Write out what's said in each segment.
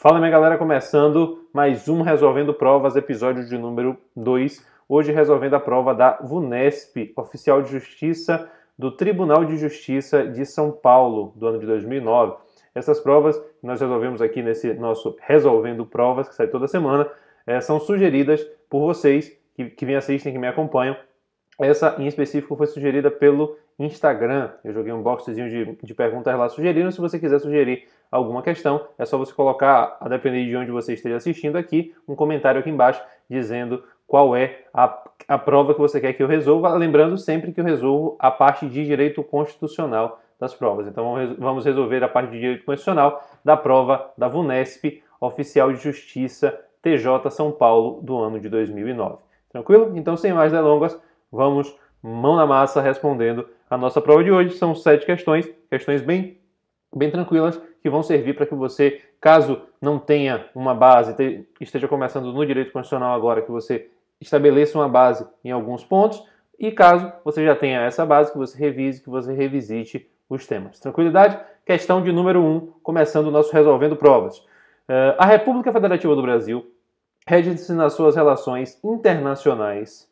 Fala minha galera, começando mais um Resolvendo Provas, episódio de número 2. Hoje resolvendo a prova da VUNESP, Oficial de Justiça do Tribunal de Justiça de São Paulo, do ano de 2009. Essas provas nós resolvemos aqui nesse nosso Resolvendo Provas, que sai toda semana, é, são sugeridas por vocês que, que me assistem, que me acompanham. Essa em específico foi sugerida pelo Instagram. Eu joguei um boxzinho de, de perguntas lá sugerindo. Se você quiser sugerir alguma questão, é só você colocar, a depender de onde você esteja assistindo aqui, um comentário aqui embaixo dizendo qual é a, a prova que você quer que eu resolva. Lembrando sempre que eu resolvo a parte de direito constitucional das provas. Então vamos resolver a parte de direito constitucional da prova da VUNESP, Oficial de Justiça TJ São Paulo do ano de 2009. Tranquilo? Então, sem mais delongas, vamos mão na massa respondendo a nossa prova de hoje. São sete questões, questões bem, bem tranquilas, que vão servir para que você, caso não tenha uma base, esteja começando no direito constitucional agora, que você estabeleça uma base em alguns pontos, e caso você já tenha essa base, que você revise, que você revisite os temas. Tranquilidade? Questão de número 1, um, começando o nosso Resolvendo Provas. Uh, a República Federativa do Brasil rege-se nas suas relações internacionais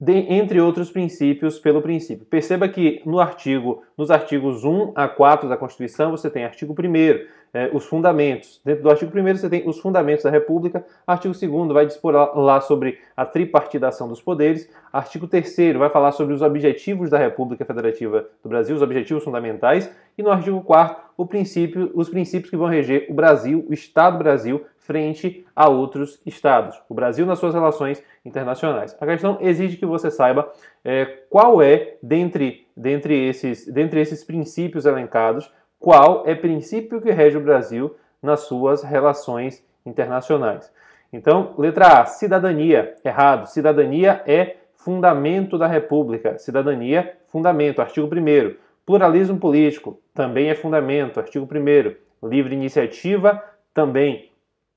de, entre outros princípios, pelo princípio. Perceba que no artigo, nos artigos 1 a 4 da Constituição, você tem artigo 1 eh, os fundamentos. Dentro do artigo 1 você tem os fundamentos da República. Artigo 2 vai dispor lá sobre a tripartidação dos poderes. Artigo 3 vai falar sobre os objetivos da República Federativa do Brasil, os objetivos fundamentais. E no artigo 4 o princípio, os princípios que vão reger o Brasil, o Estado Brasil, frente a outros estados, o Brasil nas suas relações internacionais. A questão exige que você saiba é, qual é, dentre, dentre, esses, dentre esses princípios elencados, qual é princípio que rege o Brasil nas suas relações internacionais. Então, letra A, cidadania, errado. Cidadania é fundamento da República. Cidadania, fundamento, artigo 1 Pluralismo político, também é fundamento, artigo 1 Livre iniciativa, também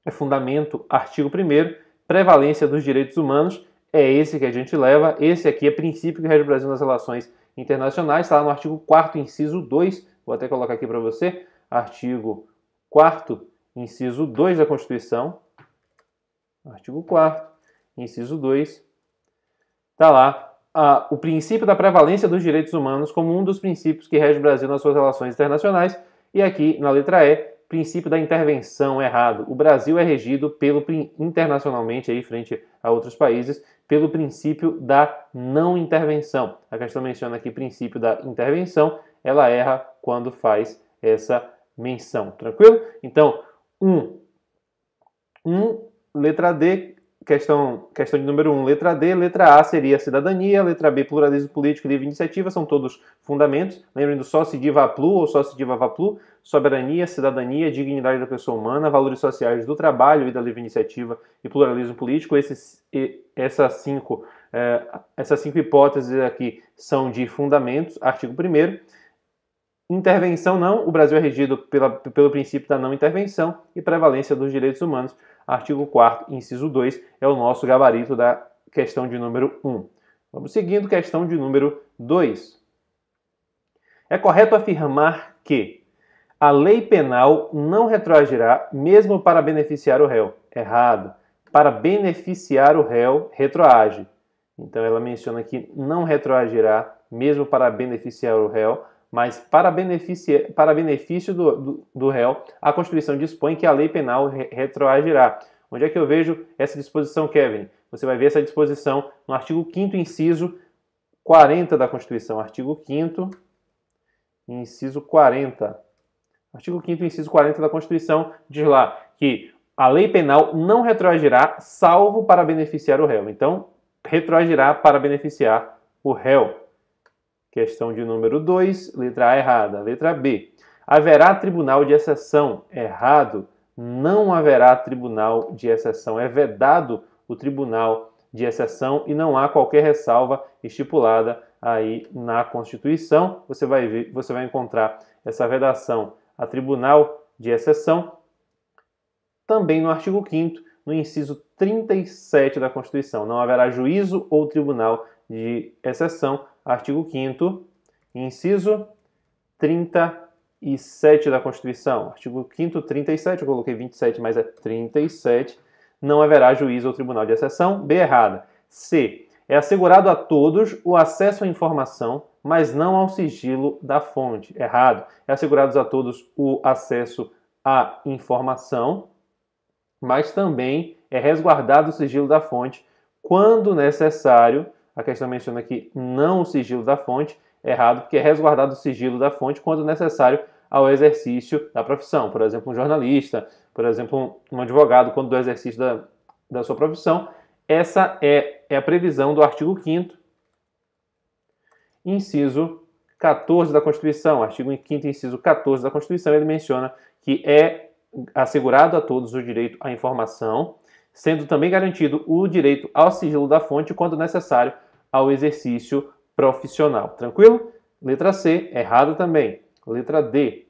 é fundamento, artigo 1 prevalência dos direitos humanos, é esse que a gente leva, esse aqui é princípio que rege o Brasil nas relações internacionais, está lá no artigo 4 inciso 2, vou até colocar aqui para você, artigo 4 inciso 2 da Constituição, artigo 4 inciso 2, está lá o princípio da prevalência dos direitos humanos como um dos princípios que rege o Brasil nas suas relações internacionais, e aqui na letra E, princípio da intervenção errado. O Brasil é regido pelo internacionalmente aí frente a outros países pelo princípio da não intervenção. A questão menciona aqui princípio da intervenção, ela erra quando faz essa menção. Tranquilo? Então, um, um letra D Questão, questão de número 1, um, letra D. Letra A seria cidadania, letra B, pluralismo político e livre iniciativa, são todos fundamentos. Lembrem do só se diva plu ou só se diva plu, soberania, cidadania, dignidade da pessoa humana, valores sociais do trabalho e da livre iniciativa e pluralismo político. Esses, essas, cinco, é, essas cinco hipóteses aqui são de fundamentos, artigo 1 Intervenção não, o Brasil é regido pela, pelo princípio da não intervenção e prevalência dos direitos humanos artigo 4 inciso 2, é o nosso gabarito da questão de número 1. Vamos seguindo, questão de número 2. É correto afirmar que a lei penal não retroagirá mesmo para beneficiar o réu. Errado. Para beneficiar o réu, retroage. Então ela menciona que não retroagirá mesmo para beneficiar o réu, mas para, beneficia, para benefício do, do, do, réu, a Constituição dispõe que a lei penal re, retroagirá. Onde é que eu vejo essa disposição, Kevin? Você vai ver essa disposição no artigo 5 inciso 40 da Constituição. Artigo 5 inciso 40. Artigo 5 inciso 40 da Constituição diz lá que a lei penal não retroagirá salvo para beneficiar o réu. Então, retroagirá para beneficiar o réu. Questão de número 2, letra A errada. Letra B. Haverá tribunal de exceção? Errado. Não haverá tribunal de exceção. É vedado o tribunal de exceção e não há qualquer ressalva estipulada aí na Constituição. Você vai ver, você vai encontrar essa vedação a tribunal de exceção também no artigo 5 no inciso 37 da Constituição. Não haverá juízo ou tribunal de exceção artigo 5 inciso 37. 37 da Constituição. Artigo 5 37, eu coloquei 27, mas é 37. Não haverá juiz ou tribunal de exceção. B errada. C. É assegurado a todos o acesso à informação, mas não ao sigilo da fonte. Errado. É assegurado a todos o acesso à informação, mas também é resguardado o sigilo da fonte quando necessário. A questão menciona aqui não o sigilo da fonte, errado, porque é resguardado o sigilo da fonte quando necessário ao exercício da profissão. Por exemplo, um jornalista, por exemplo, um advogado, quando do exercício da, da sua profissão. Essa é, é a previsão do artigo 5 inciso 14 da Constituição. Artigo 5 inciso 14 da Constituição, ele menciona que é assegurado a todos o direito à informação, sendo também garantido o direito ao sigilo da fonte quando necessário ao exercício profissional. Tranquilo? Letra C, errado também. Letra D.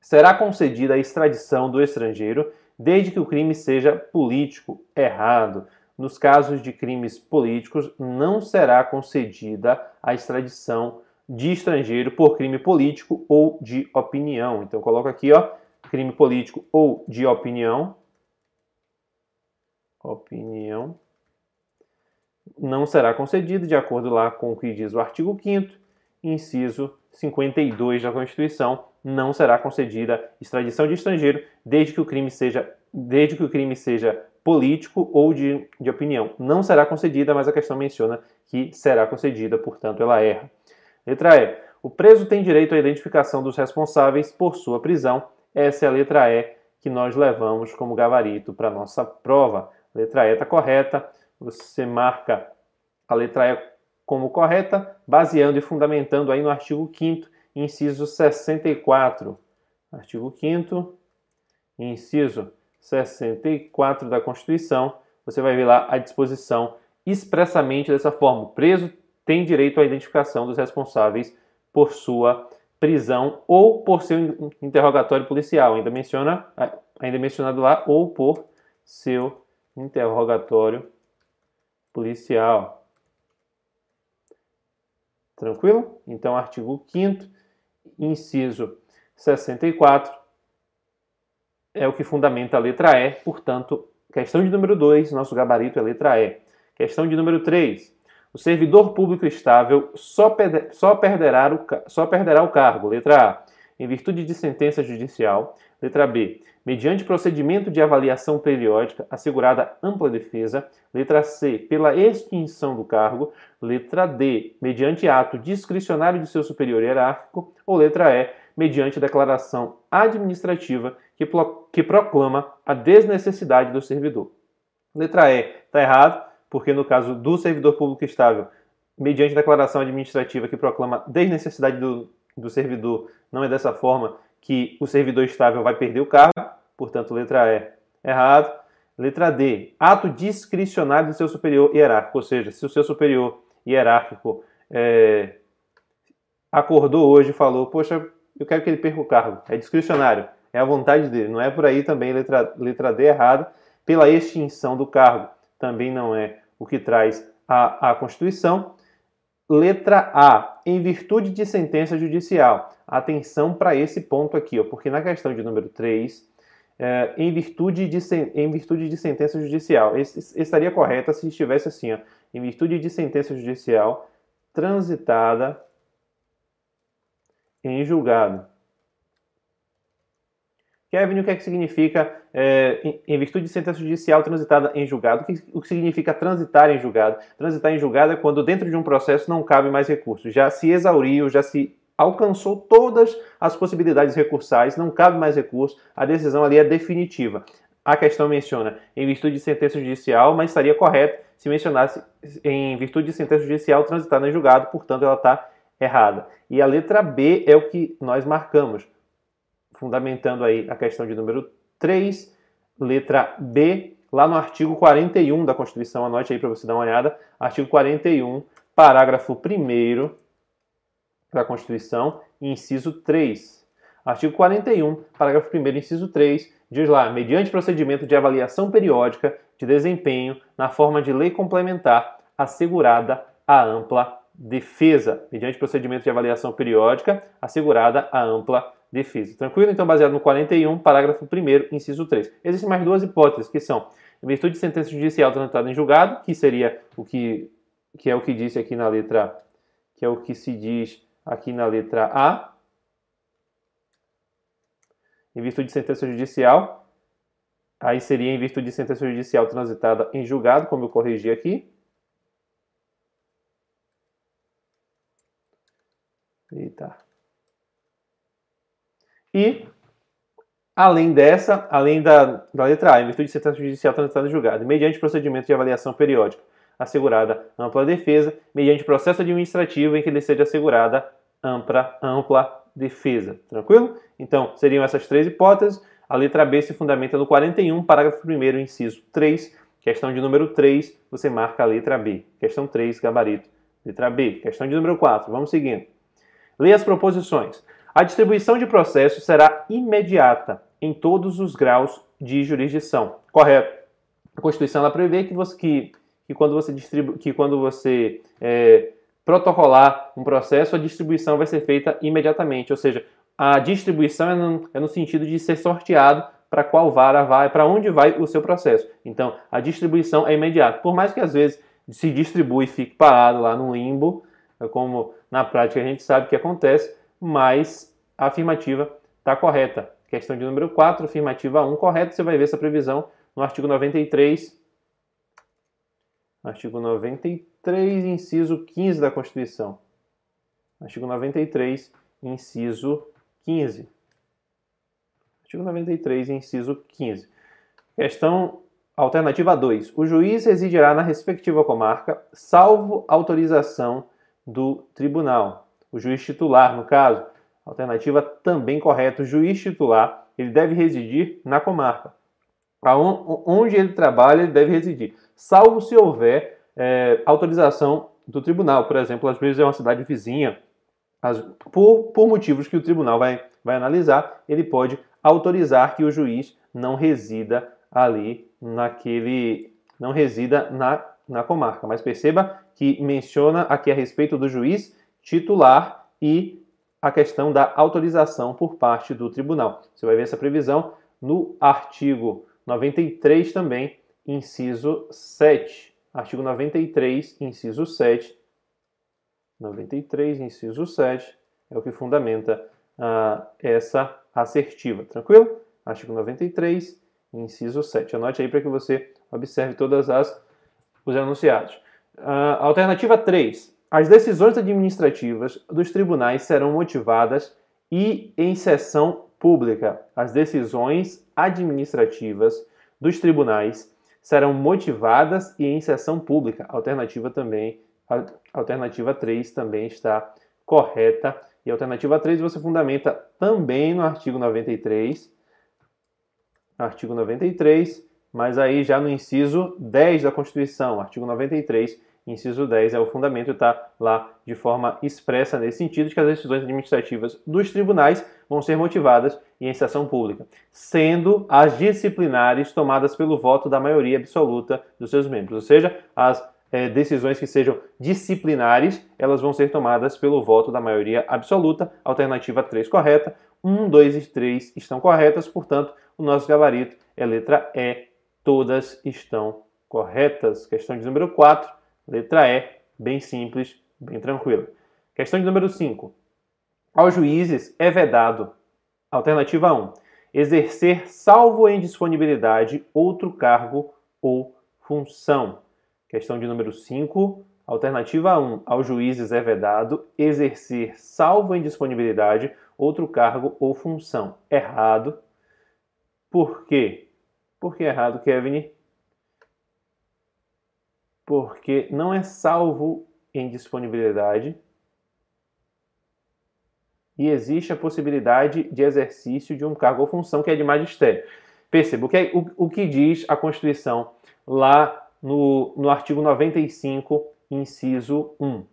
Será concedida a extradição do estrangeiro desde que o crime seja político. Errado. Nos casos de crimes políticos, não será concedida a extradição de estrangeiro por crime político ou de opinião. Então, coloco aqui, ó, crime político ou de opinião. Opinião não será concedido, de acordo lá com o que diz o artigo 5 inciso 52 da Constituição, não será concedida extradição de estrangeiro desde que o crime seja, desde que o crime seja político ou de, de opinião. Não será concedida, mas a questão menciona que será concedida, portanto ela erra. Letra E. O preso tem direito à identificação dos responsáveis por sua prisão. Essa é a letra E que nós levamos como gabarito para nossa prova. Letra E está correta você marca a letra E como correta, baseando e fundamentando aí no artigo 5 inciso 64. Artigo 5 inciso 64 da Constituição, você vai ver lá a disposição expressamente dessa forma. O preso tem direito à identificação dos responsáveis por sua prisão ou por seu interrogatório policial. Ainda menciona, ainda mencionado lá, ou por seu interrogatório policial. Tranquilo? Então, artigo 5 inciso 64 é o que fundamenta a letra E, portanto, questão de número 2, nosso gabarito é letra E. Questão de número 3. O servidor público estável só, só, perderá o, só perderá o cargo, letra A, em virtude de sentença judicial, letra B, mediante procedimento de avaliação periódica assegurada ampla defesa, letra C, pela extinção do cargo, letra D, mediante ato discricionário de seu superior hierárquico, ou letra E, mediante declaração administrativa que, que proclama a desnecessidade do servidor. Letra E, está errado, porque no caso do servidor público estável, mediante declaração administrativa que proclama desnecessidade do, do servidor, não é dessa forma que o servidor estável vai perder o cargo, portanto, letra E, errado. Letra D, ato discricionário do seu superior hierárquico, ou seja, se o seu superior hierárquico é, acordou hoje e falou, poxa, eu quero que ele perca o cargo, é discricionário, é a vontade dele, não é por aí também, letra, letra D errado, pela extinção do cargo, também não é o que traz a, a Constituição. Letra A, em virtude de sentença judicial. Atenção para esse ponto aqui, ó, porque na questão de número 3, é, em, virtude de, em virtude de sentença judicial, estaria correta se estivesse assim, ó, em virtude de sentença judicial transitada em julgado. Kevin, o que é que significa é, em virtude de sentença judicial transitada em julgado? O que, o que significa transitar em julgado? Transitar em julgado é quando dentro de um processo não cabe mais recursos. Já se exauriu, já se alcançou todas as possibilidades recursais, não cabe mais recurso, a decisão ali é definitiva. A questão menciona em virtude de sentença judicial, mas estaria correto se mencionasse em virtude de sentença judicial transitada em julgado, portanto ela está errada. E a letra B é o que nós marcamos fundamentando aí a questão de número 3, letra B, lá no artigo 41 da Constituição, anote aí para você dar uma olhada, artigo 41, parágrafo 1 da Constituição, inciso 3. Artigo 41, parágrafo 1 inciso 3, diz lá, mediante procedimento de avaliação periódica de desempenho na forma de lei complementar assegurada a ampla defesa, mediante procedimento de avaliação periódica assegurada a ampla defesa. Tranquilo? Então, baseado no 41, parágrafo 1 inciso 3. Existem mais duas hipóteses, que são em virtude de sentença judicial transitada em julgado, que seria o que, que é o que disse aqui na letra que é o que se diz aqui na letra A. Em virtude de sentença judicial, aí seria em virtude de sentença judicial transitada em julgado, como eu corrigi aqui. Eita. E, além dessa, além da, da letra A, em virtude de sentença judicial transitada em julgado, mediante procedimento de avaliação periódica, assegurada ampla defesa, mediante processo administrativo em que lhe seja assegurada ampla, ampla defesa. Tranquilo? Então, seriam essas três hipóteses. A letra B se fundamenta no 41, parágrafo 1, inciso 3. Questão de número 3, você marca a letra B. Questão 3, gabarito. Letra B. Questão de número 4, vamos seguindo. Leia as proposições. A distribuição de processo será imediata em todos os graus de jurisdição. Correto. A Constituição ela prevê que, você, que, que quando você, que quando você é, protocolar um processo, a distribuição vai ser feita imediatamente. Ou seja, a distribuição é no, é no sentido de ser sorteado para qual vara vai, para onde vai o seu processo. Então, a distribuição é imediata. Por mais que às vezes se distribui e fique parado lá no limbo, como na prática a gente sabe que acontece, mas a afirmativa está correta. Questão de número 4, afirmativa 1 correta, você vai ver essa previsão no artigo 93, artigo 93, inciso 15 da Constituição. Artigo 93, inciso 15. Artigo 93, inciso 15. Questão alternativa 2. O juiz residirá na respectiva comarca, salvo autorização do tribunal o juiz titular, no caso. Alternativa também correta, o juiz titular, ele deve residir na comarca. Onde ele trabalha, ele deve residir, salvo se houver é, autorização do tribunal. Por exemplo, às vezes é uma cidade vizinha, as, por, por motivos que o tribunal vai, vai analisar, ele pode autorizar que o juiz não resida ali naquele. não resida na, na comarca. Mas perceba que menciona aqui a respeito do juiz titular e a questão da autorização por parte do tribunal. Você vai ver essa previsão no artigo 93 também, inciso 7. Artigo 93, inciso 7. 93, inciso 7 é o que fundamenta uh, essa assertiva. Tranquilo? Artigo 93, inciso 7. Anote aí para que você observe todas as os enunciados. Uh, alternativa 3. As decisões administrativas dos tribunais serão motivadas e em sessão pública. As decisões administrativas dos tribunais serão motivadas e em sessão pública. Alternativa também, alternativa 3 também está correta. E alternativa 3 você fundamenta também no artigo 93. Artigo 93, mas aí já no inciso 10 da Constituição, artigo 93 inciso 10 é o fundamento, está lá de forma expressa nesse sentido, de que as decisões administrativas dos tribunais vão ser motivadas em estação pública, sendo as disciplinares tomadas pelo voto da maioria absoluta dos seus membros, ou seja, as é, decisões que sejam disciplinares, elas vão ser tomadas pelo voto da maioria absoluta, alternativa 3 correta, 1, 2 e 3 estão corretas, portanto, o nosso gabarito é letra E, todas estão corretas. Questão de número 4, Letra E, bem simples, bem tranquila. Questão de número 5. Aos juízes é vedado, alternativa 1, exercer, salvo em disponibilidade, outro cargo ou função. Questão de número 5. Alternativa 1. Aos juízes é vedado exercer, salvo em disponibilidade, outro cargo ou função. Errado. Por quê? Por que errado, Kevin? Porque não é salvo em disponibilidade e existe a possibilidade de exercício de um cargo ou função que é de magistério. Perceba, o que, é, o, o que diz a Constituição lá no, no artigo 95, inciso 1.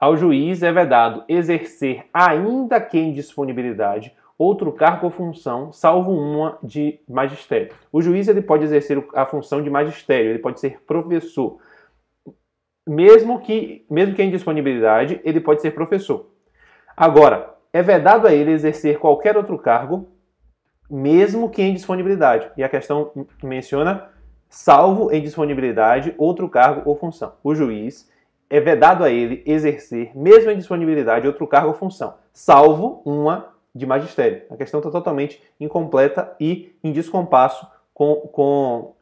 Ao juiz é vedado exercer, ainda que em disponibilidade, outro cargo ou função, salvo uma de magistério. O juiz ele pode exercer a função de magistério, ele pode ser professor, mesmo que, mesmo que em disponibilidade, ele pode ser professor. Agora, é vedado a ele exercer qualquer outro cargo, mesmo que em disponibilidade. E a questão menciona salvo em disponibilidade outro cargo ou função. O juiz é vedado a ele exercer, mesmo em disponibilidade, outro cargo ou função, salvo uma de magistério. A questão está totalmente incompleta e em descompasso com, com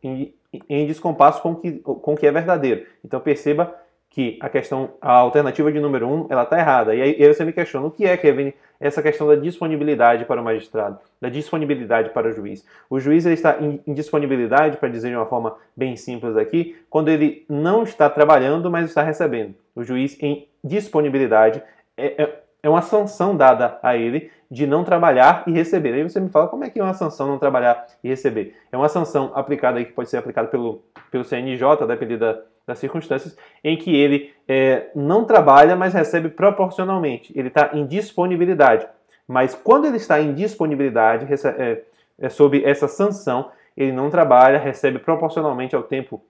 em descompasso com que, com o que é verdadeiro. Então perceba que a questão, a alternativa de número 1, um, ela está errada. E aí, você me questiona, o que é, Kevin, essa questão da disponibilidade para o magistrado, da disponibilidade para o juiz? O juiz ele está em, em disponibilidade, para dizer de uma forma bem simples aqui, quando ele não está trabalhando, mas está recebendo. O juiz em disponibilidade é, é, é uma sanção dada a ele de não trabalhar e receber. Aí você me fala, como é que é uma sanção não trabalhar e receber? É uma sanção aplicada aí, que pode ser aplicada pelo, pelo CNJ, dependendo da das circunstâncias em que ele é, não trabalha, mas recebe proporcionalmente. Ele está em disponibilidade. Mas quando ele está em disponibilidade, é, é, sob essa sanção, ele não trabalha, recebe proporcionalmente ao tempo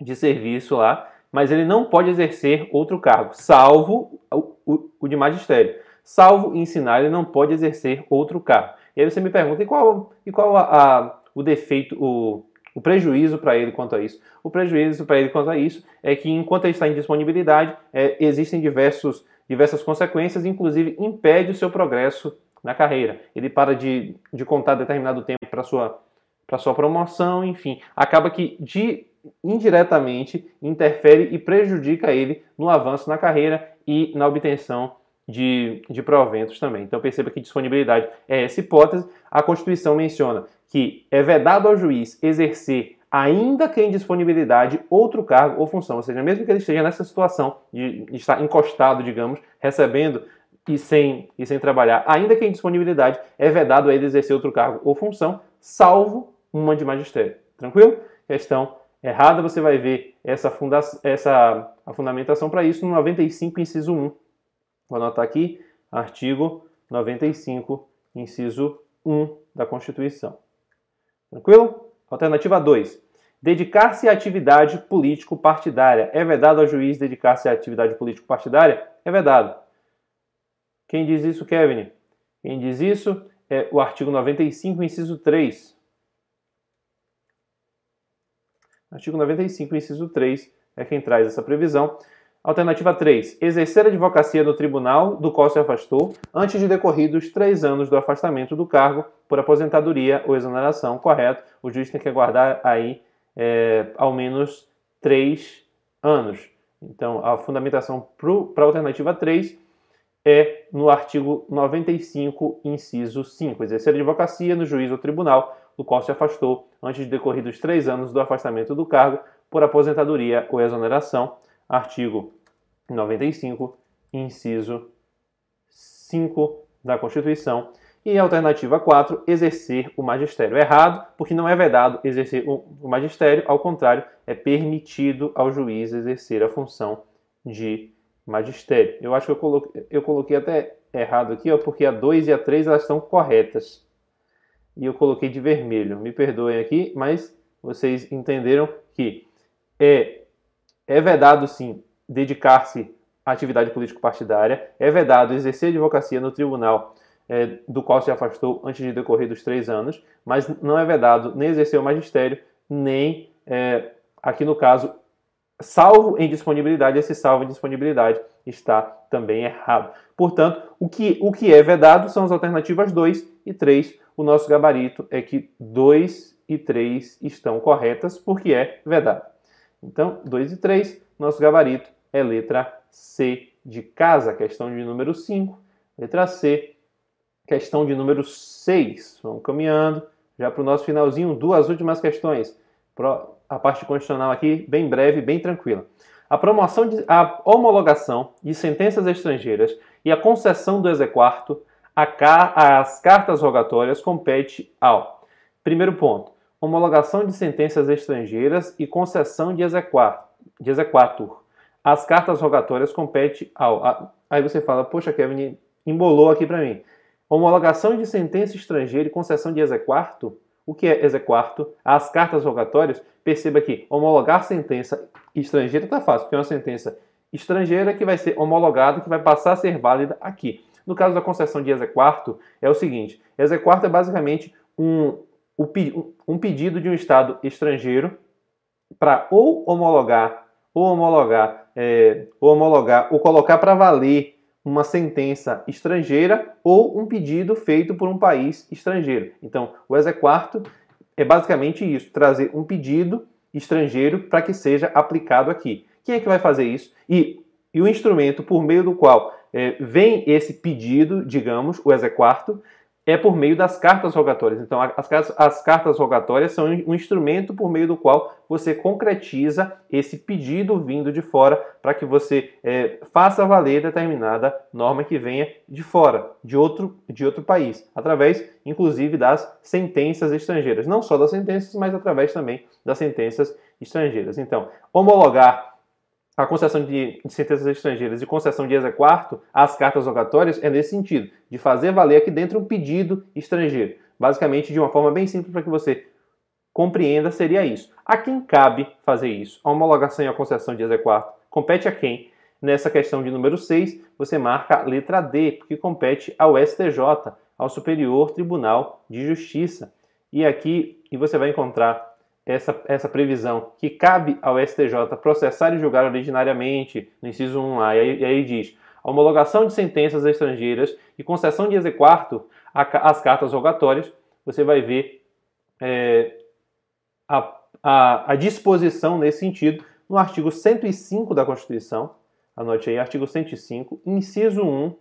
de serviço lá, mas ele não pode exercer outro cargo, salvo o, o, o de magistério. Salvo ensinar, ele não pode exercer outro cargo. E aí você me pergunta, e qual, e qual a, a, o defeito, o, o prejuízo para ele quanto a isso? O prejuízo para ele quanto a isso é que enquanto ele está em disponibilidade, é, existem diversos, diversas consequências, inclusive impede o seu progresso na carreira. Ele para de, de contar determinado tempo para sua para sua promoção, enfim, acaba que de, indiretamente interfere e prejudica ele no avanço na carreira e na obtenção de, de proventos também. Então perceba que disponibilidade é essa hipótese. A Constituição menciona que é vedado ao juiz exercer, ainda que em disponibilidade, outro cargo ou função. Ou seja, mesmo que ele esteja nessa situação de estar encostado, digamos, recebendo e sem, e sem trabalhar, ainda que em disponibilidade, é vedado a ele exercer outro cargo ou função, salvo uma de magistério. Tranquilo? Questão errada, você vai ver essa, funda essa a fundamentação para isso no 95, inciso 1. Vou anotar aqui, artigo 95, inciso 1 da Constituição. Tranquilo? Alternativa 2. Dedicar-se à atividade político-partidária. É vedado ao juiz dedicar-se à atividade político-partidária? É vedado. Quem diz isso, Kevin? Quem diz isso é o artigo 95, inciso 3. Artigo 95, inciso 3 é quem traz essa previsão. Alternativa 3. Exercer a advocacia no tribunal do qual se afastou antes de decorridos três anos do afastamento do cargo por aposentadoria ou exoneração. Correto. O juiz tem que aguardar aí é, ao menos três anos. Então, a fundamentação para a alternativa 3 é no artigo 95, inciso 5. Exercer a advocacia no juiz ou tribunal do qual se afastou antes de decorridos três anos do afastamento do cargo por aposentadoria ou exoneração artigo 95, inciso 5 da Constituição. E alternativa 4, exercer o magistério. Errado, porque não é vedado exercer o magistério, ao contrário, é permitido ao juiz exercer a função de magistério. Eu acho que eu coloquei, eu coloquei até errado aqui, ó, porque a 2 e a 3 elas estão corretas. E eu coloquei de vermelho. Me perdoem aqui, mas vocês entenderam que é é vedado, sim, dedicar-se à atividade político-partidária, é vedado exercer advocacia no tribunal é, do qual se afastou antes de decorrer dos três anos, mas não é vedado nem exercer o magistério, nem, é, aqui no caso, salvo em disponibilidade, esse salvo em disponibilidade está também errado. Portanto, o que, o que é vedado são as alternativas 2 e 3. O nosso gabarito é que 2 e 3 estão corretas, porque é vedado. Então, 2 e 3, nosso gabarito é letra C de casa, questão de número 5. Letra C, questão de número 6. Vamos caminhando já para o nosso finalzinho, duas últimas questões. A parte constitucional aqui, bem breve, bem tranquila. A promoção, de, a homologação de sentenças estrangeiras e a concessão do exequato às cartas rogatórias compete ao. Primeiro ponto, homologação de sentenças estrangeiras e concessão de, exequatur. De. As cartas rogatórias compete ao. A, aí você fala, poxa, Kevin, embolou aqui para mim. Homologação de sentença estrangeira e concessão de exequatur. O que é exequatur? As cartas rogatórias, perceba que homologar sentença estrangeira está fácil, porque é uma sentença estrangeira que vai ser homologada, que vai passar a ser válida aqui. No caso da concessão de exequato, é o seguinte: exequato é basicamente um, um pedido de um Estado estrangeiro para ou homologar, ou homologar, é, ou homologar, ou colocar para valer uma sentença estrangeira ou um pedido feito por um país estrangeiro. Então, o exequato é basicamente isso: trazer um pedido estrangeiro para que seja aplicado aqui. Quem é que vai fazer isso? E, e o instrumento por meio do qual é, vem esse pedido, digamos, o exequato, é por meio das cartas rogatórias. Então, as, as, cartas rogatórias são um instrumento por meio do qual você concretiza esse pedido vindo de fora para que você é, faça valer determinada norma que venha de fora, de outro, de outro país, através, inclusive, das sentenças estrangeiras. Não só das sentenças, mas através também das sentenças estrangeiras. Então, homologar a concessão de, de, sentenças estrangeiras e concessão de exequato às cartas rogatórias é nesse sentido, de fazer valer aqui dentro um pedido estrangeiro. Basicamente, de uma forma bem simples para que você compreenda, seria isso. A quem cabe fazer isso? A homologação e a concessão de exequato compete a quem? Nessa questão de número 6, você marca a letra D, porque compete ao STJ, ao Superior Tribunal de Justiça. E aqui e você vai encontrar essa, essa previsão que cabe ao STJ processar e julgar originariamente, no inciso 1A, e aí, e aí diz a homologação de sentenças estrangeiras e concessão de exequato às cartas rogatórias, você vai ver é, a, a, a disposição nesse sentido no artigo 105 da Constituição, anote aí, artigo 105, inciso 1,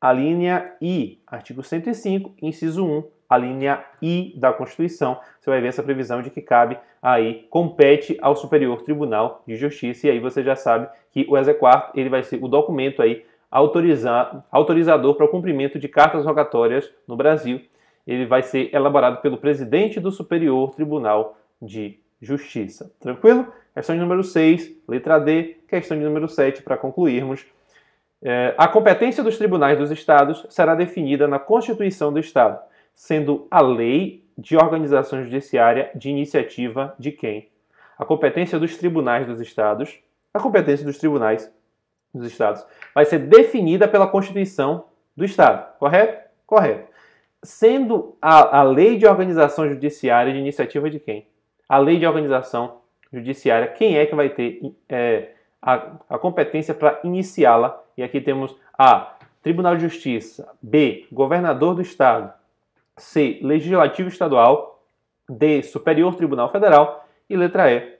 a linha I, artigo 105, inciso 1, a linha I da Constituição, você vai ver essa previsão de que cabe aí, compete ao Superior Tribunal de Justiça, e aí você já sabe que o exequato, ele vai ser o documento aí autorizar, autorizador para o cumprimento de cartas rogatórias no Brasil. Ele vai ser elaborado pelo presidente do Superior Tribunal de Justiça. Tranquilo? Questão de número 6, letra D. Questão de número 7, para concluirmos. É, a competência dos tribunais dos estados será definida na Constituição do Estado sendo a lei de organização judiciária de iniciativa de quem? A competência dos tribunais dos estados, a competência dos tribunais dos estados vai ser definida pela Constituição do Estado, correto? Correto. Sendo a, a lei de organização judiciária de iniciativa de quem? A lei de organização judiciária, quem é que vai ter é, a, a competência para iniciá-la? E aqui temos A. Tribunal de Justiça. B. Governador do Estado. C. Legislativo Estadual. D. Superior Tribunal Federal. E letra E.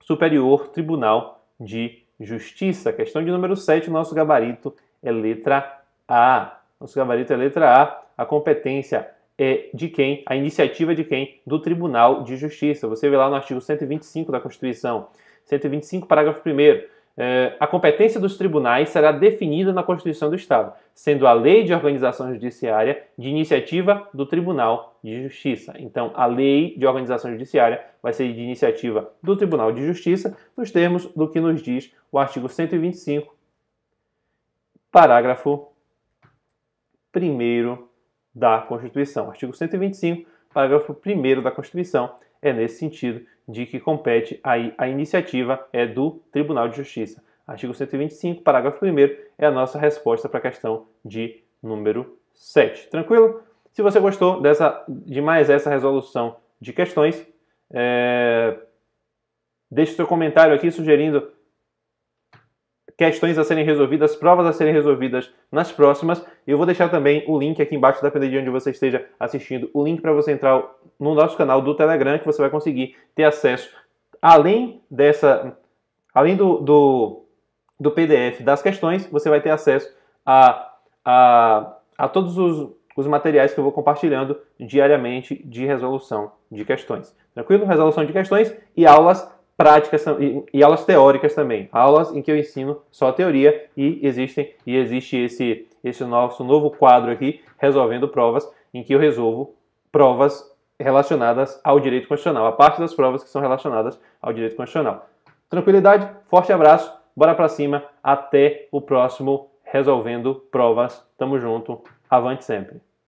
Superior Tribunal de Justiça. Questão de número 7, nosso gabarito é letra A. Nosso gabarito é letra A. A competência é de quem? A iniciativa é de quem? Do Tribunal de Justiça. Você vê lá no artigo 125 da Constituição. 125, parágrafo 1 é, a competência dos tribunais será definida na Constituição do Estado, sendo a lei de organização judiciária de iniciativa do Tribunal de Justiça. Então, a lei de organização judiciária vai ser de iniciativa do Tribunal de Justiça, nos termos do que nos diz o artigo 125, parágrafo 1 da Constituição. Artigo 125, parágrafo 1 da Constituição é nesse sentido de que compete aí a iniciativa é do Tribunal de Justiça. Artigo 125, parágrafo 1 é a nossa resposta para a questão de número 7. Tranquilo? Se você gostou dessa, de mais essa resolução de questões, é, deixe seu comentário aqui sugerindo questões a serem resolvidas, provas a serem resolvidas nas próximas. Eu vou deixar também o link aqui embaixo, dependendo de onde você esteja assistindo, o link para você entrar no nosso canal do Telegram, que você vai conseguir ter acesso, além dessa, além do, do, do PDF das questões, você vai ter acesso a, a, a todos os, os materiais que eu vou compartilhando diariamente de resolução de questões. Tranquilo? Resolução de questões e aulas práticas e, aulas teóricas também. Aulas em que eu ensino só teoria e existem e existe esse esse nosso novo quadro aqui resolvendo provas em que eu resolvo provas relacionadas ao direito constitucional, a parte das provas que são relacionadas ao direito constitucional. Tranquilidade, forte abraço, bora para cima, até o próximo resolvendo provas. Tamo junto, avante sempre.